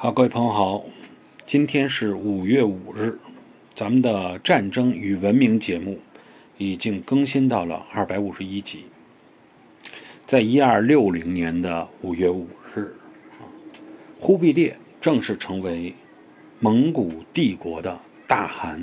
好，各位朋友好，今天是五月五日，咱们的战争与文明节目已经更新到了二百五十一集。在一二六零年的五月五日，啊，忽必烈正式成为蒙古帝国的大汗